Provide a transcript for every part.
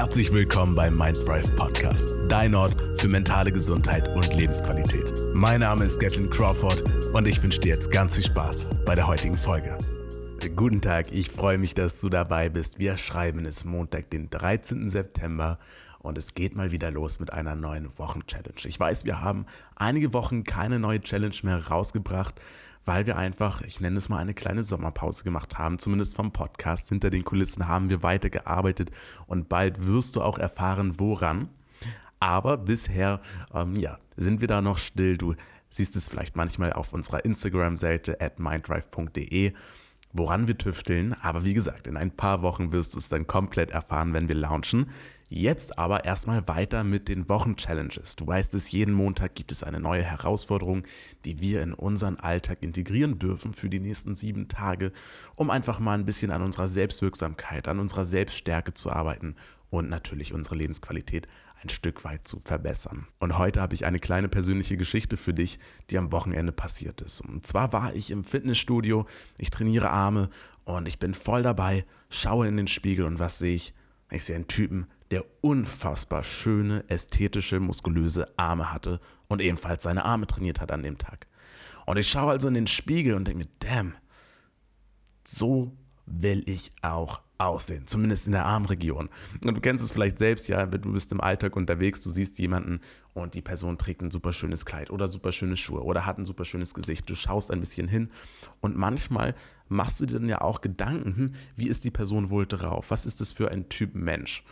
Herzlich willkommen beim Minddrive Podcast, dein Ort für mentale Gesundheit und Lebensqualität. Mein Name ist Gatlin Crawford und ich wünsche dir jetzt ganz viel Spaß bei der heutigen Folge. Guten Tag, ich freue mich, dass du dabei bist. Wir schreiben es Montag, den 13. September und es geht mal wieder los mit einer neuen Wochen-Challenge. Ich weiß, wir haben einige Wochen keine neue Challenge mehr rausgebracht, weil wir einfach, ich nenne es mal eine kleine Sommerpause gemacht haben, zumindest vom Podcast. Hinter den Kulissen haben wir weitergearbeitet und bald wirst du auch erfahren, woran. Aber bisher, ähm, ja, sind wir da noch still. Du siehst es vielleicht manchmal auf unserer Instagram-Seite at minddrive.de woran wir tüfteln. Aber wie gesagt, in ein paar Wochen wirst du es dann komplett erfahren, wenn wir launchen. Jetzt aber erstmal weiter mit den Wochen-Challenges. Du weißt es, jeden Montag gibt es eine neue Herausforderung, die wir in unseren Alltag integrieren dürfen für die nächsten sieben Tage, um einfach mal ein bisschen an unserer Selbstwirksamkeit, an unserer Selbststärke zu arbeiten und natürlich unsere Lebensqualität ein Stück weit zu verbessern. Und heute habe ich eine kleine persönliche Geschichte für dich, die am Wochenende passiert ist. Und zwar war ich im Fitnessstudio, ich trainiere Arme und ich bin voll dabei, schaue in den Spiegel und was sehe ich? Ich sehe einen Typen, der unfassbar schöne, ästhetische, muskulöse Arme hatte und ebenfalls seine Arme trainiert hat an dem Tag. Und ich schaue also in den Spiegel und denke mir, damn, so will ich auch aussehen, zumindest in der Armregion. Und du kennst es vielleicht selbst, ja, du bist im Alltag unterwegs, du siehst jemanden und die Person trägt ein super schönes Kleid oder super schöne Schuhe oder hat ein super schönes Gesicht. Du schaust ein bisschen hin und manchmal machst du dir dann ja auch Gedanken, hm, wie ist die Person wohl drauf? Was ist das für ein Typ Mensch?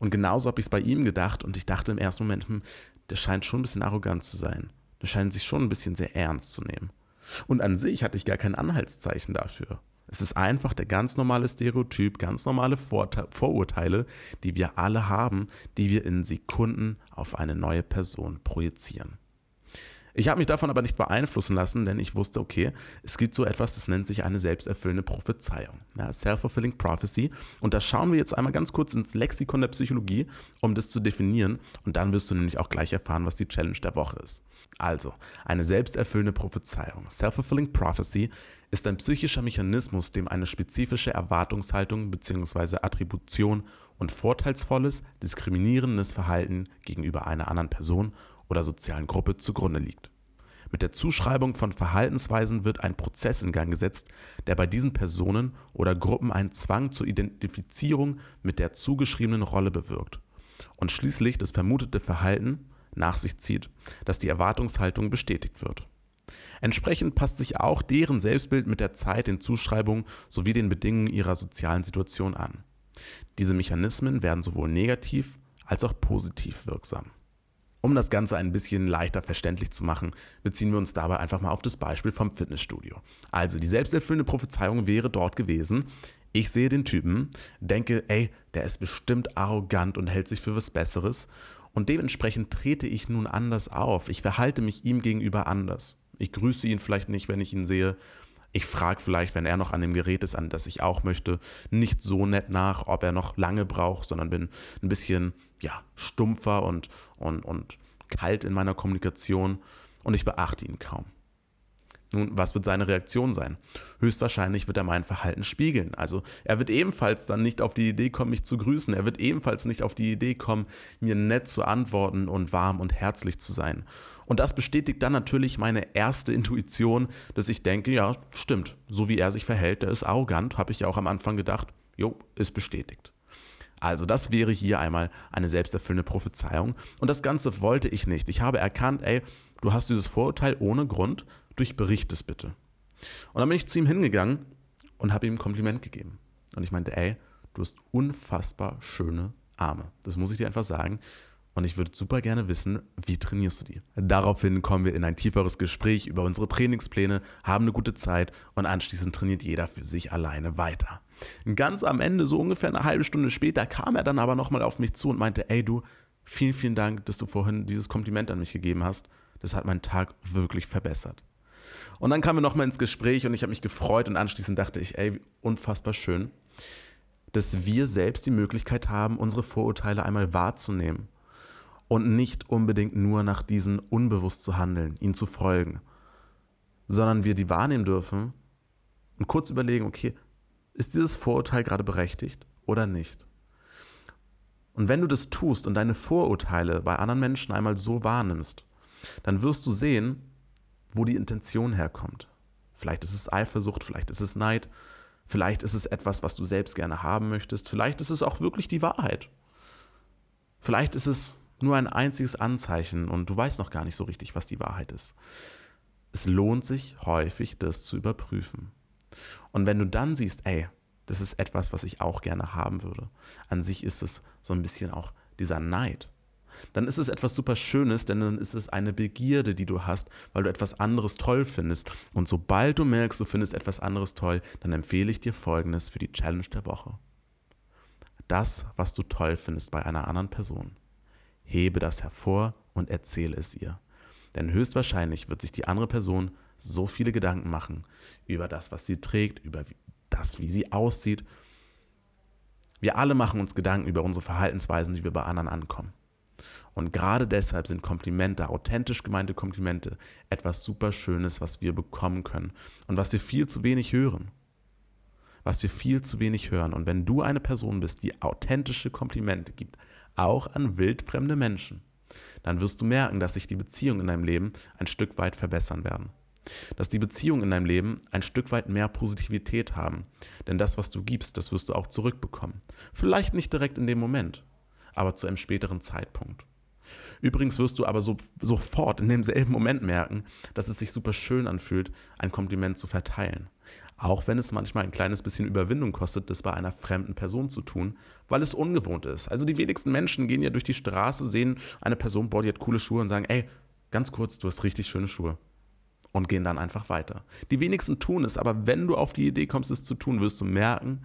Und genauso habe ich es bei ihm gedacht und ich dachte im ersten Moment, hm, der scheint schon ein bisschen arrogant zu sein. Der scheint sich schon ein bisschen sehr ernst zu nehmen. Und an sich hatte ich gar kein Anhaltszeichen dafür. Es ist einfach der ganz normale Stereotyp, ganz normale Vorurteile, die wir alle haben, die wir in Sekunden auf eine neue Person projizieren. Ich habe mich davon aber nicht beeinflussen lassen, denn ich wusste, okay, es gibt so etwas, das nennt sich eine selbsterfüllende Prophezeiung. Ja, Self-fulfilling Prophecy. Und da schauen wir jetzt einmal ganz kurz ins Lexikon der Psychologie, um das zu definieren. Und dann wirst du nämlich auch gleich erfahren, was die Challenge der Woche ist. Also, eine selbsterfüllende Prophezeiung. Self-fulfilling Prophecy ist ein psychischer Mechanismus, dem eine spezifische Erwartungshaltung bzw. Attribution und vorteilsvolles, diskriminierendes Verhalten gegenüber einer anderen Person oder sozialen Gruppe zugrunde liegt. Mit der Zuschreibung von Verhaltensweisen wird ein Prozess in Gang gesetzt, der bei diesen Personen oder Gruppen einen Zwang zur Identifizierung mit der zugeschriebenen Rolle bewirkt und schließlich das vermutete Verhalten nach sich zieht, dass die Erwartungshaltung bestätigt wird. Entsprechend passt sich auch deren Selbstbild mit der Zeit den Zuschreibungen sowie den Bedingungen ihrer sozialen Situation an. Diese Mechanismen werden sowohl negativ als auch positiv wirksam. Um das Ganze ein bisschen leichter verständlich zu machen, beziehen wir uns dabei einfach mal auf das Beispiel vom Fitnessstudio. Also die selbsterfüllende Prophezeiung wäre dort gewesen, ich sehe den Typen, denke, ey, der ist bestimmt arrogant und hält sich für was Besseres und dementsprechend trete ich nun anders auf. Ich verhalte mich ihm gegenüber anders. Ich grüße ihn vielleicht nicht, wenn ich ihn sehe. Ich frage vielleicht, wenn er noch an dem Gerät ist, an das ich auch möchte, nicht so nett nach, ob er noch lange braucht, sondern bin ein bisschen ja, stumpfer und, und, und kalt in meiner Kommunikation und ich beachte ihn kaum. Nun, was wird seine Reaktion sein? Höchstwahrscheinlich wird er mein Verhalten spiegeln. Also er wird ebenfalls dann nicht auf die Idee kommen, mich zu grüßen. Er wird ebenfalls nicht auf die Idee kommen, mir nett zu antworten und warm und herzlich zu sein. Und das bestätigt dann natürlich meine erste Intuition, dass ich denke, ja, stimmt, so wie er sich verhält, der ist arrogant, habe ich ja auch am Anfang gedacht, jo, ist bestätigt. Also das wäre hier einmal eine selbsterfüllende Prophezeiung. Und das Ganze wollte ich nicht. Ich habe erkannt, ey, du hast dieses Vorurteil ohne Grund, durchbericht es bitte. Und dann bin ich zu ihm hingegangen und habe ihm ein Kompliment gegeben. Und ich meinte, ey, du hast unfassbar schöne Arme. Das muss ich dir einfach sagen. Und ich würde super gerne wissen, wie trainierst du die? Daraufhin kommen wir in ein tieferes Gespräch über unsere Trainingspläne, haben eine gute Zeit und anschließend trainiert jeder für sich alleine weiter. Ganz am Ende, so ungefähr eine halbe Stunde später, kam er dann aber nochmal auf mich zu und meinte, ey du, vielen, vielen Dank, dass du vorhin dieses Kompliment an mich gegeben hast. Das hat meinen Tag wirklich verbessert. Und dann kamen wir nochmal ins Gespräch und ich habe mich gefreut und anschließend dachte ich, ey, unfassbar schön, dass wir selbst die Möglichkeit haben, unsere Vorurteile einmal wahrzunehmen und nicht unbedingt nur nach diesen unbewusst zu handeln, ihnen zu folgen, sondern wir die wahrnehmen dürfen und kurz überlegen, okay, ist dieses Vorurteil gerade berechtigt oder nicht? Und wenn du das tust und deine Vorurteile bei anderen Menschen einmal so wahrnimmst, dann wirst du sehen, wo die Intention herkommt. Vielleicht ist es Eifersucht, vielleicht ist es Neid, vielleicht ist es etwas, was du selbst gerne haben möchtest, vielleicht ist es auch wirklich die Wahrheit. Vielleicht ist es nur ein einziges Anzeichen und du weißt noch gar nicht so richtig, was die Wahrheit ist. Es lohnt sich häufig, das zu überprüfen. Und wenn du dann siehst, ey, das ist etwas, was ich auch gerne haben würde, an sich ist es so ein bisschen auch dieser Neid, dann ist es etwas super Schönes, denn dann ist es eine Begierde, die du hast, weil du etwas anderes toll findest. Und sobald du merkst, du findest etwas anderes toll, dann empfehle ich dir Folgendes für die Challenge der Woche. Das, was du toll findest bei einer anderen Person, hebe das hervor und erzähle es ihr. Denn höchstwahrscheinlich wird sich die andere Person so viele Gedanken machen über das, was sie trägt, über das, wie sie aussieht. Wir alle machen uns Gedanken über unsere Verhaltensweisen, wie wir bei anderen ankommen. Und gerade deshalb sind Komplimente, authentisch gemeinte Komplimente, etwas super Schönes, was wir bekommen können und was wir viel zu wenig hören. Was wir viel zu wenig hören. Und wenn du eine Person bist, die authentische Komplimente gibt, auch an wildfremde Menschen, dann wirst du merken, dass sich die Beziehungen in deinem Leben ein Stück weit verbessern werden. Dass die Beziehungen in deinem Leben ein Stück weit mehr Positivität haben. Denn das, was du gibst, das wirst du auch zurückbekommen. Vielleicht nicht direkt in dem Moment, aber zu einem späteren Zeitpunkt. Übrigens wirst du aber so, sofort in demselben Moment merken, dass es sich super schön anfühlt, ein Kompliment zu verteilen. Auch wenn es manchmal ein kleines bisschen Überwindung kostet, das bei einer fremden Person zu tun, weil es ungewohnt ist. Also die wenigsten Menschen gehen ja durch die Straße, sehen eine Person, boah, die hat coole Schuhe und sagen, ey, ganz kurz, du hast richtig schöne Schuhe. Und gehen dann einfach weiter. Die wenigsten tun es, aber wenn du auf die Idee kommst, es zu tun, wirst du merken,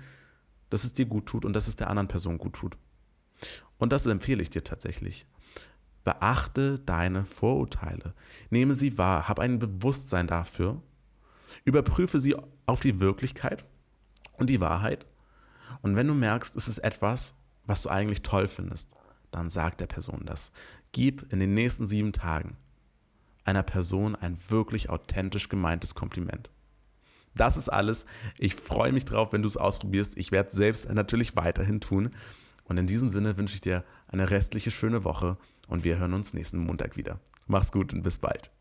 dass es dir gut tut und dass es der anderen Person gut tut. Und das empfehle ich dir tatsächlich. Beachte deine Vorurteile. Nehme sie wahr. Hab ein Bewusstsein dafür. Überprüfe sie auf die Wirklichkeit und die Wahrheit. Und wenn du merkst, es ist etwas, was du eigentlich toll findest, dann sag der Person das. Gib in den nächsten sieben Tagen einer Person ein wirklich authentisch gemeintes Kompliment. Das ist alles. Ich freue mich drauf, wenn du es ausprobierst. Ich werde es selbst natürlich weiterhin tun. Und in diesem Sinne wünsche ich dir eine restliche schöne Woche und wir hören uns nächsten Montag wieder. Mach's gut und bis bald.